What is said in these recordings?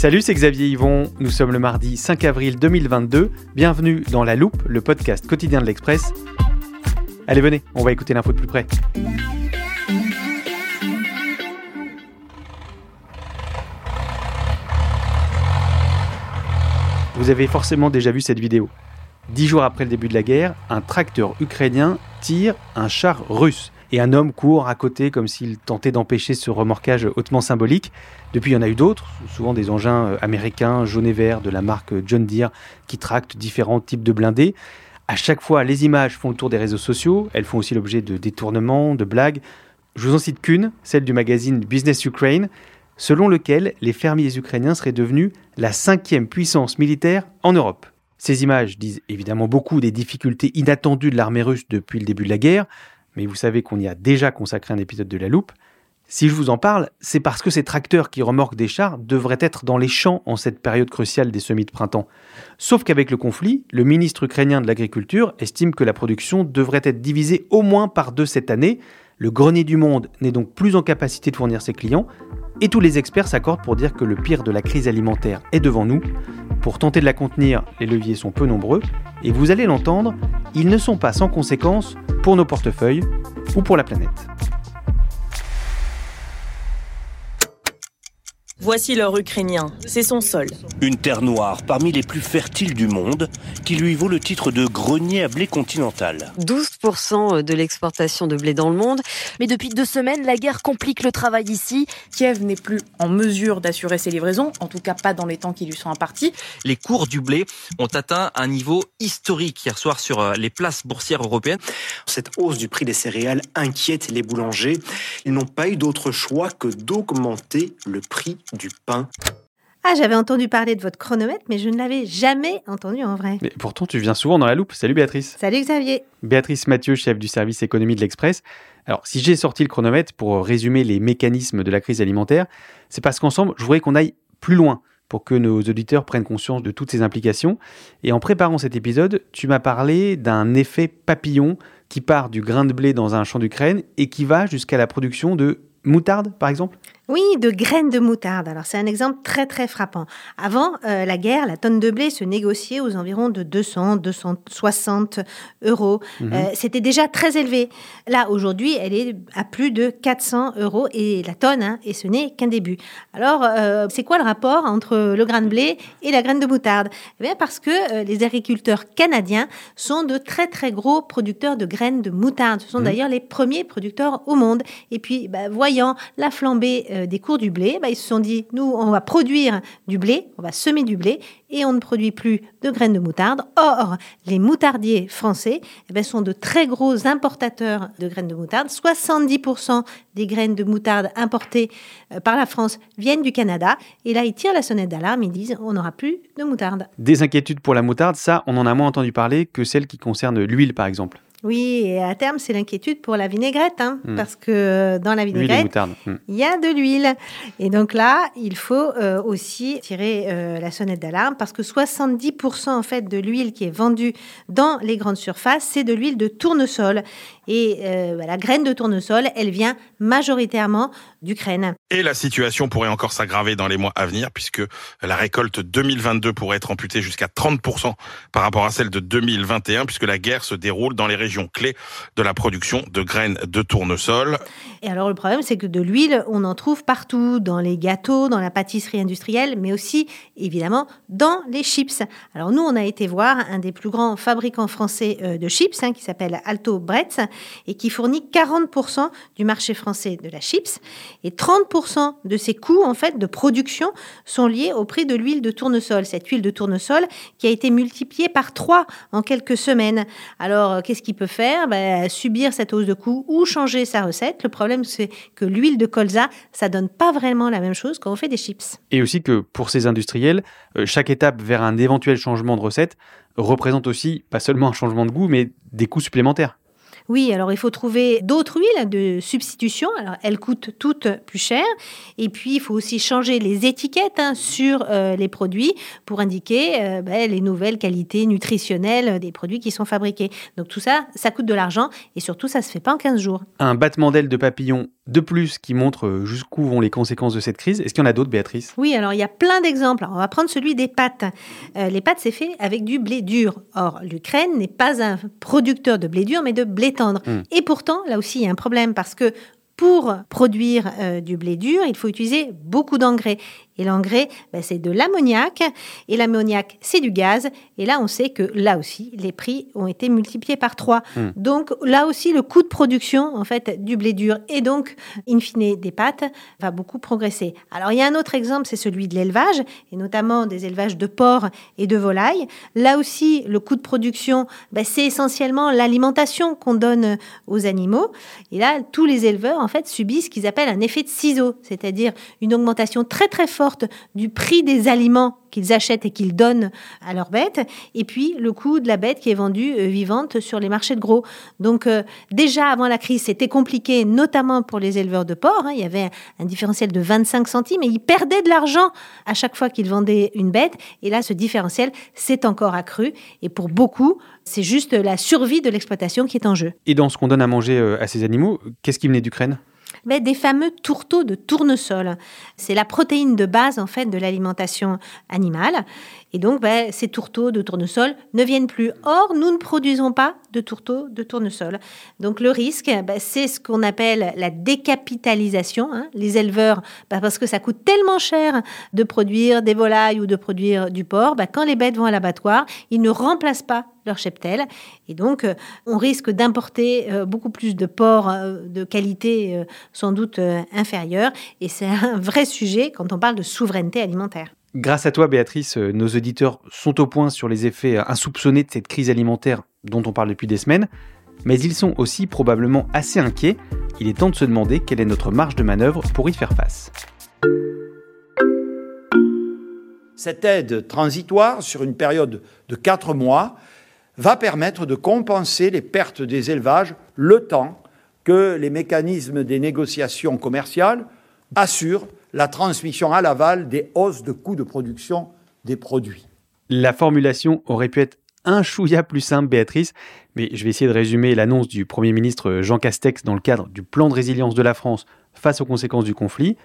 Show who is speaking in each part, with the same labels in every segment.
Speaker 1: Salut, c'est Xavier Yvon. Nous sommes le mardi 5 avril 2022. Bienvenue dans La Loupe, le podcast quotidien de l'Express. Allez, venez, on va écouter l'info de plus près. Vous avez forcément déjà vu cette vidéo. Dix jours après le début de la guerre, un tracteur ukrainien tire un char russe et un homme court à côté comme s'il tentait d'empêcher ce remorquage hautement symbolique. Depuis, il y en a eu d'autres, souvent des engins euh, américains jaune et vert de la marque John Deere qui tractent différents types de blindés. À chaque fois, les images font le tour des réseaux sociaux, elles font aussi l'objet de détournements, de blagues. Je vous en cite qu'une, celle du magazine Business Ukraine, selon lequel les fermiers ukrainiens seraient devenus la cinquième puissance militaire en Europe. Ces images disent évidemment beaucoup des difficultés inattendues de l'armée russe depuis le début de la guerre, mais vous savez qu'on y a déjà consacré un épisode de la loupe. Si je vous en parle, c'est parce que ces tracteurs qui remorquent des chars devraient être dans les champs en cette période cruciale des semis de printemps. Sauf qu'avec le conflit, le ministre ukrainien de l'Agriculture estime que la production devrait être divisée au moins par deux cette année. Le grenier du monde n'est donc plus en capacité de fournir ses clients, et tous les experts s'accordent pour dire que le pire de la crise alimentaire est devant nous. Pour tenter de la contenir, les leviers sont peu nombreux, et vous allez l'entendre, ils ne sont pas sans conséquences pour nos portefeuilles ou pour la planète.
Speaker 2: Voici l'or ukrainien, c'est son sol.
Speaker 3: Une terre noire parmi les plus fertiles du monde, qui lui vaut le titre de grenier à blé continental.
Speaker 4: 12% de l'exportation de blé dans le monde.
Speaker 5: Mais depuis deux semaines, la guerre complique le travail ici.
Speaker 2: Kiev n'est plus en mesure d'assurer ses livraisons, en tout cas pas dans les temps qui lui sont impartis.
Speaker 6: Les cours du blé ont atteint un niveau historique hier soir sur euh, les places boursières européennes.
Speaker 7: Cette hausse du prix des céréales inquiète les boulangers. Ils n'ont pas eu d'autre choix que d'augmenter le prix du pain.
Speaker 8: Ah, j'avais entendu parler de votre chronomètre, mais je ne l'avais jamais entendu en vrai.
Speaker 1: Mais pourtant, tu viens souvent dans la loupe. Salut Béatrice.
Speaker 8: Salut Xavier.
Speaker 1: Béatrice Mathieu, chef du service économie de l'Express. Alors, si j'ai sorti le chronomètre pour résumer les mécanismes de la crise alimentaire, c'est parce qu'ensemble, je voudrais qu'on aille plus loin pour que nos auditeurs prennent conscience de toutes ces implications. Et en préparant cet épisode, tu m'as parlé d'un effet papillon qui part du grain de blé dans un champ d'Ukraine et qui va jusqu'à la production de moutarde, par exemple?
Speaker 8: Oui, de graines de moutarde. Alors c'est un exemple très très frappant. Avant euh, la guerre, la tonne de blé se négociait aux environs de 200, 260 euros.
Speaker 1: Mhm.
Speaker 8: Euh, C'était déjà très élevé. Là aujourd'hui, elle est à plus de 400 euros et la tonne, hein, et ce n'est qu'un début. Alors euh, c'est quoi le rapport entre le grain de blé et la graine de moutarde? Eh bien parce que les agriculteurs canadiens sont de très très gros producteurs de graines de moutarde. Ce sont
Speaker 1: Mhm.
Speaker 8: d'ailleurs les premiers producteurs au monde. Et puis bah, voyant la flambée des cours du blé, bah, ils se sont dit, nous, on va produire du blé, on va semer du blé, et on ne produit plus de graines de moutarde. Or, les moutardiers français eh ben, sont de très gros importateurs de graines de moutarde. 70% des graines de moutarde importées euh, par la France viennent du Canada. Et là, ils tirent la sonnette d'alarme, ils disent, on n'aura plus de moutarde.
Speaker 1: Des inquiétudes pour la moutarde, ça, on en a moins entendu parler que celles qui concernent l'huile, par exemple.
Speaker 8: Oui, et à terme, c'est l'inquiétude pour la vinaigrette, hein,
Speaker 1: Hmm.
Speaker 8: parce que euh, dans la vinaigrette.
Speaker 1: Hmm.
Speaker 8: il y a de l'huile. Et donc là, il faut euh, aussi tirer euh, la sonnette d'alarme parce que 70% en fait de l'huile qui est vendue dans les grandes surfaces, c'est de l'huile de tournesol. Et euh, la graine de tournesol, elle vient majoritairement d'Ukraine.
Speaker 9: Et la situation pourrait encore s'aggraver dans les mois à venir puisque la récolte 2022 pourrait être amputée jusqu'à 30% par rapport à celle de 2021 puisque la guerre se déroule dans les régions clés de la production de graines de tournesol.
Speaker 8: Et alors le problème, c'est que de l'huile, on en trouve partout, dans les gâteaux, dans la pâtisserie industrielle, mais aussi évidemment dans les chips. Alors nous, on a été voir un des plus grands fabricants français euh, de chips, hein, qui s'appelle Alto Bretz, et qui fournit 40% du marché français de la chips. Et 30% de ses coûts, en fait, de production sont liés au prix de l'huile de tournesol. Cette huile de tournesol qui a été multipliée par 3 en quelques semaines. Alors, euh, qu'est-ce qu'il peut faire? Ben, Subir cette hausse de coûts ou changer sa recette. Le problème, c'est que l'huile de colza, ça donne pas vraiment la même chose quand on fait des chips.
Speaker 1: Et aussi que pour ces industriels, euh, chaque étape vers un éventuel changement de recette représente aussi pas seulement un changement de goût, mais des coûts supplémentaires.
Speaker 8: Oui, alors il faut trouver d'autres huiles de substitution. Alors elles coûtent toutes plus cher. Et puis il faut aussi changer les étiquettes hein, sur euh, les produits pour indiquer euh, ben, les nouvelles qualités nutritionnelles des produits qui sont fabriqués. Donc tout ça, ça coûte de l'argent et surtout ça se fait pas en 15 jours.
Speaker 1: Un battement d'aile de papillon de plus qui montre euh, jusqu'où vont les conséquences de cette crise. Est-ce qu'il y en a d'autres, Béatrice?
Speaker 8: Oui, alors il y a plein d'exemples. On va prendre celui des pâtes. les pâtes, c'est fait avec du blé dur. Or, l'Ukraine n'est pas un producteur de blé dur, mais de blé Hmm. Et pourtant, là aussi, il y a un problème parce que pour produire euh, du blé dur, il faut utiliser beaucoup d'engrais. Et l'engrais, ben, c'est de l'ammoniac. Et l'ammoniac, c'est du gaz. Et là, on sait que là aussi, les prix ont été multipliés par trois. Hmm. Donc là aussi, le coût de production, en fait, du blé dur et donc, in fine, des pâtes, va beaucoup progresser. Alors, il y a un autre exemple, c'est celui de l'élevage, et notamment des élevages de porcs et de volailles. Là aussi, le coût de production, ben, c'est essentiellement l'alimentation qu'on donne aux animaux. Et là, tous les éleveurs, en fait, subissent ce qu'ils appellent un effet de ciseau, c'est-à-dire une augmentation très très forte du prix des aliments qu'ils achètent et qu'ils donnent à leurs bêtes, et puis le coût de la bête qui est vendue euh, vivante sur les marchés de gros. Donc euh, déjà avant la crise, c'était compliqué, notamment pour les éleveurs de porc. Hein. il y avait un différentiel de 25 centimes et ils perdaient de l'argent à chaque fois qu'ils vendaient une bête. Et là, ce différentiel s'est encore accru. Et pour beaucoup, c'est juste la survie de l'exploitation qui est en jeu.
Speaker 1: Et dans ce qu'on donne à manger euh, à ces animaux, qu'est-ce qui venait d'Ukraine?
Speaker 8: Des fameux tourteaux de tournesol. C'est la protéine de base en fait de l'alimentation animale. Et donc, ben, ces tourteaux de tournesol ne viennent plus. Or, nous ne produisons pas de tourteaux de tournesol. Donc, le risque, ben, c'est ce qu'on appelle la décapitalisation. Hein. Les éleveurs, ben, parce que ça coûte tellement cher de produire des volailles ou de produire du porc, quand les bêtes vont à l'abattoir, ils ne remplacent pas leur cheptel. Et donc, euh, on risque d'importer euh, beaucoup plus de porc euh, de qualité sans doute inférieure. Et c'est un vrai sujet quand on parle de souveraineté alimentaire.
Speaker 1: Grâce à toi, Béatrice, nos auditeurs sont au point sur les effets insoupçonnés de cette crise alimentaire dont on parle depuis des semaines, mais ils sont aussi probablement assez inquiets. Il est temps de se demander quelle est notre marge de manœuvre pour y faire face.
Speaker 10: Cette aide transitoire sur une période de 4 mois va permettre de compenser les pertes des élevages le temps que les mécanismes des négociations commerciales assurent la transmission à l'aval des hausses de coûts de production des produits.
Speaker 1: La formulation aurait pu être un chouïa plus simple, Béatrice, mais je vais essayer de résumer l'annonce du Premier ministre Jean Castex dans le cadre du plan de résilience de la France face aux conséquences du conflit.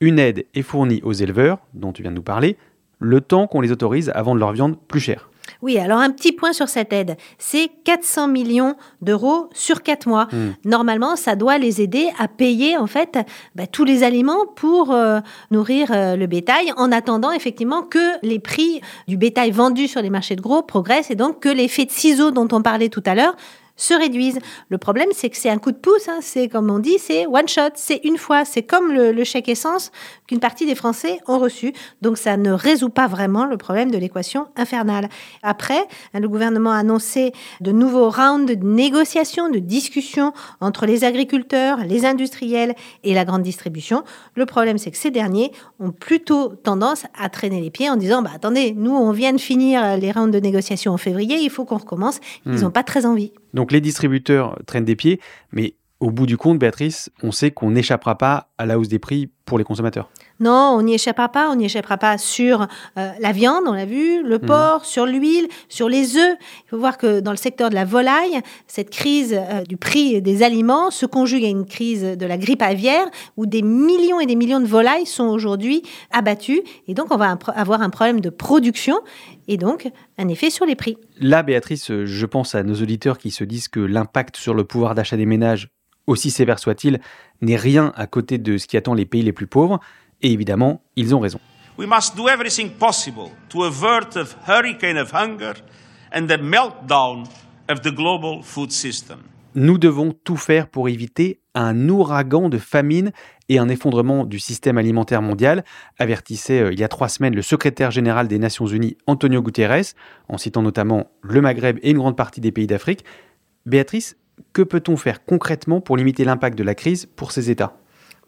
Speaker 1: Une aide est fournie aux éleveurs, dont tu viens de nous parler, le temps qu'on les autorise à vendre leur viande plus chère.
Speaker 8: Oui, alors un petit point sur cette aide. C'est 400 millions d'euros sur 4 mois. Hmm. Normalement, ça doit les aider à payer en fait bah, tous les aliments pour euh, nourrir euh, le bétail en attendant effectivement que les prix du bétail vendu sur les marchés de gros progressent et donc que l'effet de ciseaux dont on parlait tout à l'heure se réduisent. Le problème, c'est que c'est un coup de pouce, hein. c'est comme on dit, c'est one shot, c'est une fois, c'est comme le, chèque essence qu'une partie des Français ont reçu. Donc ça ne résout pas vraiment le problème de l'équation infernale. Après, le gouvernement a annoncé de nouveaux rounds de négociations, de discussions entre les agriculteurs, les industriels et la grande distribution. Le problème, c'est que ces derniers ont plutôt tendance à traîner les pieds en disant, bah attendez, nous on vient de finir les rounds de négociations en février, il faut qu'on recommence. Ils hmm. n'ont pas très envie.
Speaker 1: Donc les distributeurs traînent des pieds, mais au bout du compte, Béatrice, on sait qu'on n'échappera pas à la hausse des prix pour les consommateurs.
Speaker 8: Non, on n'y échappera pas. On n'y échappera pas sur euh, la viande, on l'a vu, le porc, sur l'huile, sur les œufs. Il faut voir que dans le secteur de la volaille, cette crise euh, du prix des aliments se conjugue à une crise de la grippe aviaire où des millions et des millions de volailles sont aujourd'hui abattues. Et donc, on va avoir un problème de production et donc un effet sur les prix.
Speaker 1: Là, Béatrice, je pense à nos auditeurs qui se disent que l'impact sur le pouvoir d'achat des ménages, aussi sévère soit-il, n'est rien à côté de ce qui attend les pays les plus pauvres. Et évidemment, ils ont raison.
Speaker 11: We must do everything possible to avert a hurricane of hunger and the meltdown of the global food system.
Speaker 1: Nous devons tout faire pour éviter un ouragan de famine et un effondrement du système alimentaire mondial, avertissait euh, il y a trois semaines le secrétaire général des Nations Unies, Antonio Guterres, en citant notamment le Maghreb et une grande partie des pays d'Afrique. Béatrice, que peut-on faire concrètement pour limiter l'impact de la crise pour ces États?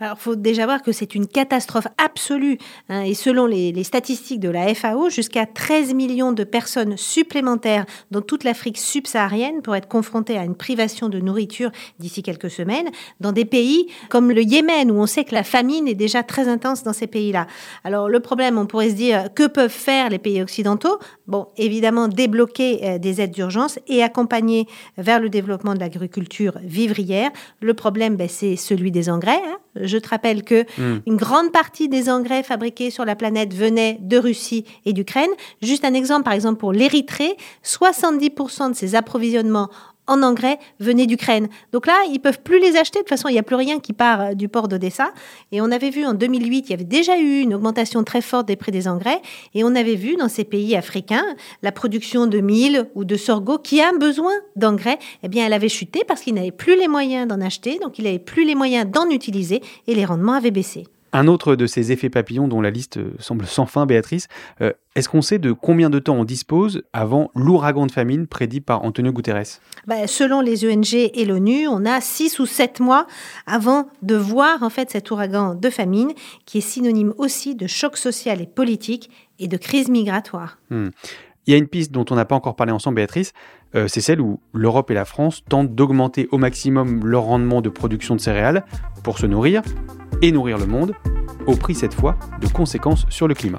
Speaker 8: Alors, il faut déjà voir que c'est une catastrophe absolue. Hein, et selon les, statistiques de la FAO, jusqu'à 13 millions de personnes supplémentaires dans toute l'Afrique subsaharienne pourraient être confrontées à une privation de nourriture d'ici quelques semaines, dans des pays comme le Yémen, où on sait que la famine est déjà très intense dans ces pays-là. Alors, le problème, on pourrait se dire, que peuvent faire les pays occidentaux? Bon, évidemment, débloquer euh, des aides d'urgence et accompagner vers le développement de l'agriculture vivrière. Le problème, ben, c'est celui des engrais. Hein. Je te rappelle que hmm. une grande partie des engrais fabriqués sur la planète venaient de Russie et d'Ukraine. Juste un exemple, par exemple, pour l'Érythrée, 70% de ses approvisionnements en engrais venaient d'Ukraine. Donc là, ils peuvent plus les acheter. De toute façon, il n'y a plus rien qui part euh, du port d'Odessa. Et on avait vu en 2008, il y avait déjà eu une augmentation très forte des prix des engrais. Et on avait vu dans ces pays africains la production de mil ou de sorgho qui a besoin d'engrais. Eh bien, elle avait chuté parce qu'ils n'avaient plus les moyens d'en acheter. Donc, il n'avait plus les moyens d'en utiliser et les rendements avaient baissé.
Speaker 1: Un autre de ces effets papillons dont la liste euh, semble sans fin, Béatrice, euh, est-ce qu'on sait de combien de temps on dispose avant l'ouragan de famine prédit par Antonio Guterres?
Speaker 8: Bah, Selon les ONG et l'ONU, on a 6 ou 7 mois avant de voir en fait cet ouragan de famine qui est synonyme aussi de choc social et politique et de crise migratoire.
Speaker 1: Hmm. Il y a une piste dont on n'a pas encore parlé ensemble, Béatrice, euh, c'est celle où l'Europe et la France tentent d'augmenter au maximum leur rendement de production de céréales pour se nourrir et nourrir le monde, au prix cette fois de conséquences sur le climat.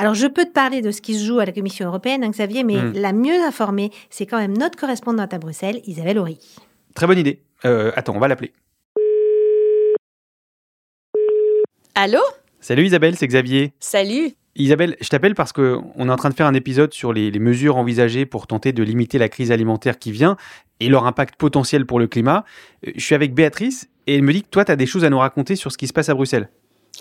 Speaker 8: Alors, je peux te parler de ce qui se joue à la Commission européenne, hein, Xavier, mais mm. la mieux informée, c'est quand même notre correspondante à Bruxelles, Isabelle Horry.
Speaker 1: Très bonne idée. Euh, attends, on va l'appeler.
Speaker 12: Allô?
Speaker 1: Salut Isabelle, c'est Xavier.
Speaker 12: Salut.
Speaker 1: Isabelle, je t'appelle parce qu'on est en train de faire un épisode sur les, mesures envisagées pour tenter de limiter la crise alimentaire qui vient et leur impact potentiel pour le climat. Euh, je suis avec Béatrice et elle me dit que toi, tu as des choses à nous raconter sur ce qui se passe à Bruxelles.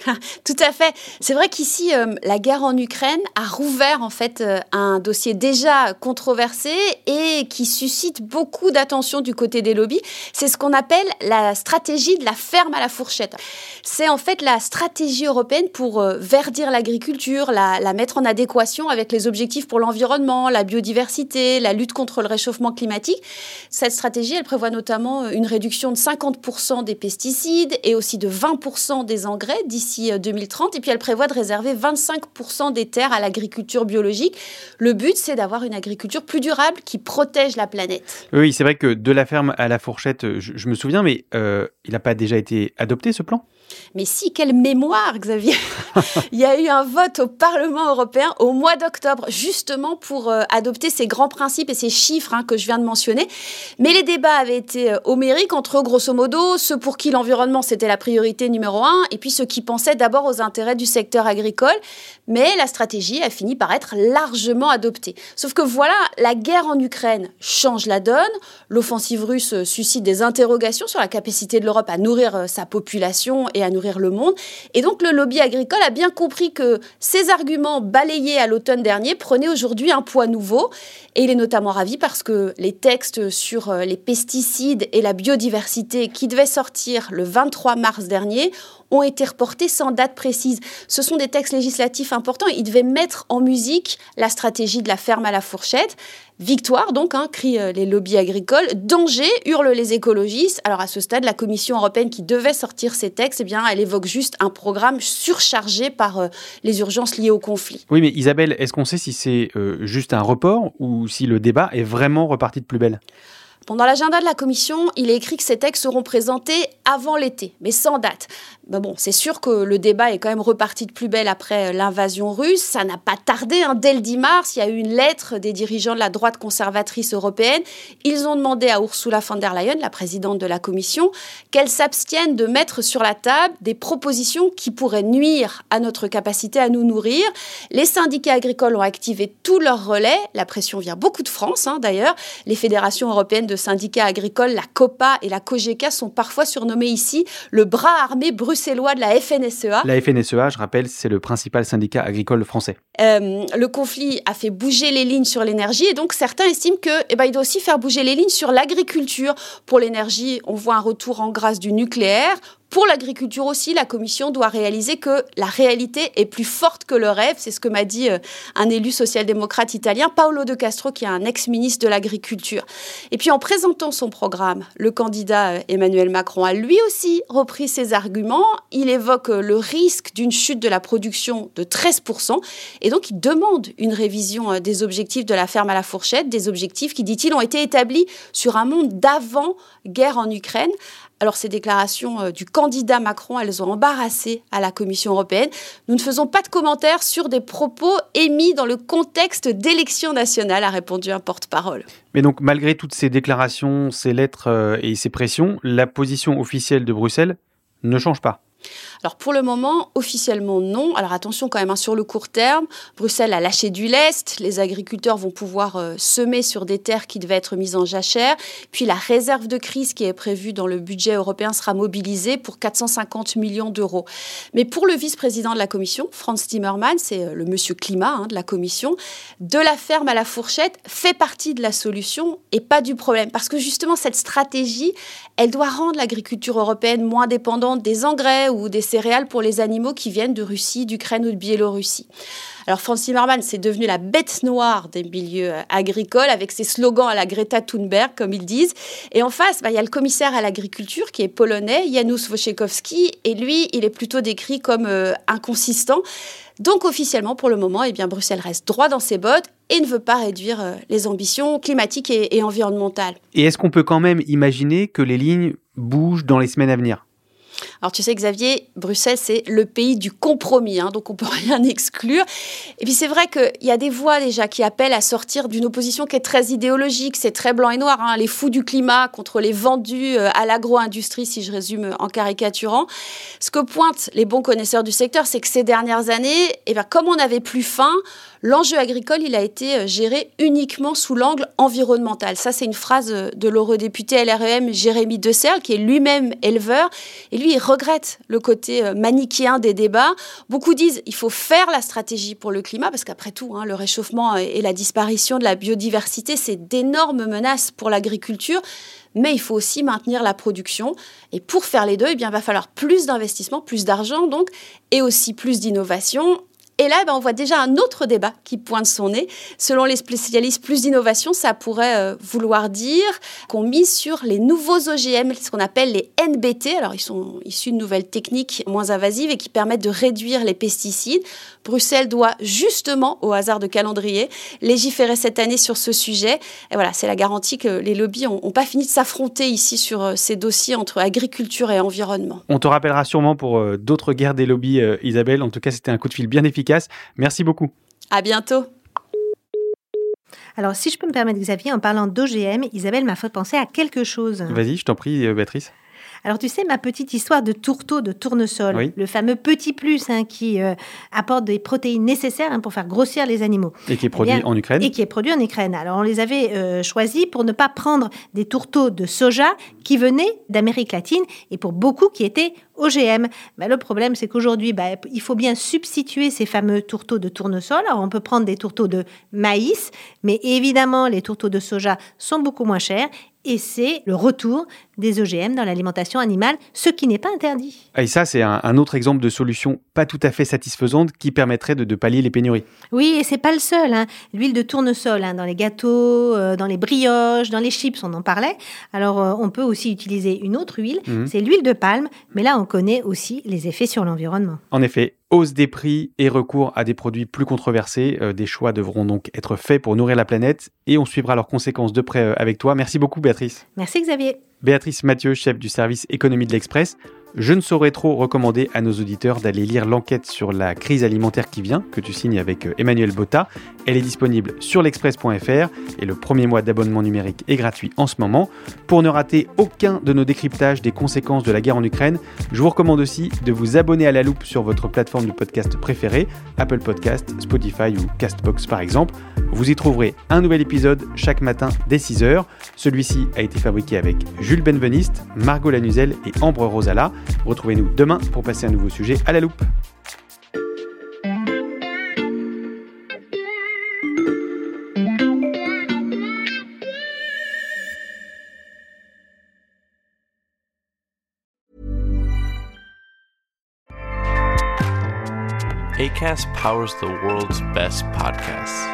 Speaker 12: Tout à fait. C'est vrai qu'ici, euh, la guerre en Ukraine a rouvert en fait euh, un dossier déjà controversé et qui suscite beaucoup d'attention du côté des lobbies. C'est ce qu'on appelle la stratégie de la ferme à la fourchette. C'est en fait la stratégie européenne pour euh, verdir l'agriculture, la, la, mettre en adéquation avec les objectifs pour l'environnement, la biodiversité, la lutte contre le réchauffement climatique. Cette stratégie, elle prévoit notamment une réduction de 50% des pesticides et aussi de 20% des engrais d'ici d'ici 2030. Euh, et puis elle prévoit de réserver 25% des terres à l'agriculture biologique. Le but, c'est d'avoir une agriculture plus durable qui protège la planète.
Speaker 1: Oui, c'est vrai que de la ferme à la fourchette, je, me souviens, mais euh, il n'a pas déjà été adopté ce plan?
Speaker 12: Mais si, quelle mémoire, Xavier Il y a eu un vote au Parlement européen au mois d'octobre, justement pour euh, adopter ces grands principes et ces chiffres hein, que je viens de mentionner. Mais les débats avaient été homériques entre, grosso modo, ceux pour qui l'environnement c'était la priorité numéro un, et puis ceux qui pensaient pensait d'abord aux intérêts du secteur agricole, mais la stratégie a fini par être largement adoptée. Sauf que voilà, la guerre en Ukraine change la donne, l'offensive russe suscite des interrogations sur la capacité de l'Europe à nourrir euh, sa population et à nourrir le monde, et donc le lobby agricole a bien compris que ces arguments balayés à l'automne dernier prenaient aujourd'hui un poids nouveau, et il est notamment ravi parce que les textes sur euh, les pesticides et la biodiversité qui devaient sortir le 23 mars dernier ont été reportés sans date précise. Ce sont des textes législatifs importants. Ils devaient mettre en musique la stratégie de la ferme à la fourchette. Victoire, donc, hein, crient euh, les lobbies agricoles. Danger, hurlent les écologistes. Alors, à ce stade, la Commission européenne qui devait sortir ces textes, eh bien, elle évoque juste un programme surchargé par euh, les urgences liées au conflit.
Speaker 1: Oui, mais Isabelle, est-ce qu'on sait si c'est euh, juste un report ou si le débat est vraiment reparti de plus belle?
Speaker 12: Pendant l'agenda de la commission, il est écrit que ces textes seront présentés avant l'été, mais sans date. Ben bon, c'est sûr que le débat est quand même reparti de plus belle après l'invasion russe. Ça n'a pas tardé. Hein. Dès le 10 mars, il y a eu une lettre des dirigeants de la droite conservatrice européenne. Ils ont demandé à Ursula von der Leyen, la présidente de la commission, qu'elle s'abstienne de mettre sur la table des propositions qui pourraient nuire à notre capacité à nous nourrir. Les syndicats agricoles ont activé tous leurs relais. La pression vient beaucoup de France, hein, d'ailleurs. Les fédérations européennes de syndicats agricoles, la COPA et la COGECA, sont parfois surnommés ici le bras armé bruxellois de la FNSEA.
Speaker 1: La FNSEA, je rappelle, c'est le principal syndicat agricole français.
Speaker 12: Euh, le conflit a fait bouger les lignes sur l'énergie et donc certains estiment que, eh ben, il doit aussi faire bouger les lignes sur l'agriculture. Pour l'énergie, on voit un retour en grâce du nucléaire. Pour l'agriculture aussi, la Commission doit réaliser que la réalité est plus forte que le rêve. C'est ce que m'a dit euh, un élu social-démocrate italien, Paolo De Castro, qui est un ex-ministre de l'Agriculture. Et puis en présentant son programme, le candidat euh, Emmanuel Macron a lui aussi repris ses arguments. Il évoque euh, le risque d'une chute de la production de 13%. Et donc il demande une révision des objectifs de la ferme à la fourchette, des objectifs qui, dit-il, ont été établis sur un monde d'avant guerre en Ukraine alors ces déclarations euh, du candidat Macron, elles ont embarrassé à la Commission européenne. Nous ne faisons pas de commentaires sur des propos émis dans le contexte d'élections nationales, a répondu un porte-parole.
Speaker 1: Mais donc malgré toutes ces déclarations, ces lettres euh, et ces pressions, la position officielle de Bruxelles ne change pas.
Speaker 12: Alors pour le moment, officiellement non. Alors attention quand même, hein, sur le court terme, Bruxelles a lâché du lest. Les agriculteurs vont pouvoir euh, semer sur des terres qui devaient être mises en jachère. Puis la réserve de crise qui est prévue dans le budget européen sera mobilisée pour 450 millions d'euros. Mais pour le vice-président de la Commission, Franz Timmermans, c'est euh, le monsieur climat hein, de la Commission, de la ferme à la fourchette fait partie de la solution et pas du problème. Parce que justement, cette stratégie, elle doit rendre l'agriculture européenne moins dépendante des engrais ou des céréales pour les animaux qui viennent de Russie, d'Ukraine ou de Biélorussie. Alors Franz Zimmermann, c'est devenu la bête noire des milieux euh, agricoles avec ses slogans à la Greta Thunberg, comme ils disent. Et en face, bah, il y a le commissaire à l'agriculture qui est polonais, Janusz Wojciechowski, et lui, il est plutôt décrit comme euh, inconsistant. Donc officiellement, pour le moment, eh bien, Bruxelles reste droit dans ses bottes et ne veut pas réduire euh, les ambitions climatiques et environnementales.
Speaker 1: Et est-ce qu'on peut quand même imaginer que les lignes bougent dans les semaines à venir?
Speaker 12: Alors tu sais Xavier, Bruxelles c'est le pays du compromis, hein, donc on peut rien exclure. Et puis c'est vrai qu'il y a des voix déjà qui appellent à sortir d'une opposition qui est très idéologique, c'est très blanc et noir, hein, les fous du climat contre les vendus euh, à l'agro-industrie, si je résume en caricaturant. Ce que pointent les bons connaisseurs du secteur, c'est que ces dernières années, eh bien, comme on n'avait plus faim, l'enjeu agricole, il a été euh, géré uniquement sous l'angle environnemental. Ça, c'est une phrase euh, de l'eurodéputé LREM Jérémy Desserle, qui est lui-même éleveur. Et lui, il regrette le côté euh, manichéen des débats. Beaucoup disent il faut faire la stratégie pour le climat, parce qu'après tout, hein, le réchauffement et la disparition de la biodiversité, c'est d'énormes menaces pour l'agriculture mais il faut aussi maintenir la production. Et pour faire les deux, eh bien, il va falloir plus d'investissement, plus d'argent donc, et aussi plus d'innovation. Et là, ben, on voit déjà un autre débat qui pointe son nez. Selon les spécialistes, plus d'innovation, ça pourrait euh, vouloir dire qu'on mise sur les nouveaux OGM, ce qu'on appelle les NBT. Alors, ils sont issus de nouvelles techniques moins invasives et qui permettent de réduire les pesticides. Bruxelles doit justement, au hasard de calendrier, légiférer cette année sur ce sujet. Et voilà, c'est la garantie que les lobbies n'ont pas fini de s'affronter ici sur euh, ces dossiers entre agriculture et environnement.
Speaker 1: On te rappellera sûrement pour euh, d'autres guerres des lobbies, Isabelle. En tout cas, c'était un coup de fil bien efficace Merci beaucoup.
Speaker 12: À bientôt.
Speaker 8: Alors, si je peux me permettre, Xavier, en parlant d'OGM, Isabelle m'a fait penser à quelque chose.
Speaker 1: Vas-y, je t'en prie, euh, Béatrice.
Speaker 8: Alors tu sais, ma petite histoire de tourteau de tournesol,
Speaker 1: Oui.
Speaker 8: le fameux petit plus hein, qui euh, apporte des protéines nécessaires hein, pour faire grossir les animaux.
Speaker 1: Et qui est
Speaker 8: Eh
Speaker 1: produit
Speaker 8: bien,
Speaker 1: en Ukraine.
Speaker 8: Et qui est produit en Ukraine. Alors on les avait euh, choisis pour ne pas prendre des tourteaux de soja qui venaient d'Amérique latine et pour beaucoup qui étaient OGM. Bah, le problème, c'est qu'aujourd'hui, bah, il faut bien substituer ces fameux tourteaux de tournesol. Alors, on peut prendre des tourteaux de maïs, mais évidemment, les tourteaux de soja sont beaucoup moins chers. Et c'est le retour des OGM dans l'alimentation animale, ce qui n'est pas interdit.
Speaker 1: Et ça, c'est un, un autre exemple de solution pas tout à fait satisfaisante qui permettrait de, de pallier les pénuries.
Speaker 8: Oui, et c'est pas le seul. hein. L'huile de tournesol, hein, dans les gâteaux, euh, dans les brioches, dans les chips, on en parlait. Alors, euh, on peut aussi utiliser une autre huile,
Speaker 1: Mhm.
Speaker 8: c'est l'huile de palme, mais là, on connaît aussi les effets sur l'environnement.
Speaker 1: En effet, hausse des prix et recours à des produits plus controversés, euh, des choix devront donc être faits pour nourrir la planète et on suivra leurs conséquences de près euh, avec toi. Merci beaucoup Béatrice.
Speaker 8: Merci Xavier.
Speaker 1: Béatrice Mathieu, chef du service économie de l'Express. Je ne saurais trop recommander à nos auditeurs d'aller lire l'enquête sur la crise alimentaire qui vient, que tu signes avec euh, Emmanuel Botta. Elle est disponible sur l'express.fr et le premier mois d'abonnement numérique est gratuit en ce moment. Pour ne rater aucun de nos décryptages des conséquences de la guerre en Ukraine, je vous recommande aussi de vous abonner à la loupe sur votre plateforme de podcast préférée, Apple Podcast, Spotify ou Castbox par exemple. Vous y trouverez un nouvel épisode chaque matin dès 6h. Celui-ci a été fabriqué avec Jules Benveniste, Margot Lanuzel et Ambre Rosala. Retrouvez-nous demain pour passer un nouveau sujet à la loupe.
Speaker 13: ACAST powers the world's best podcasts.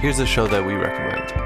Speaker 13: Here's a show that we recommend.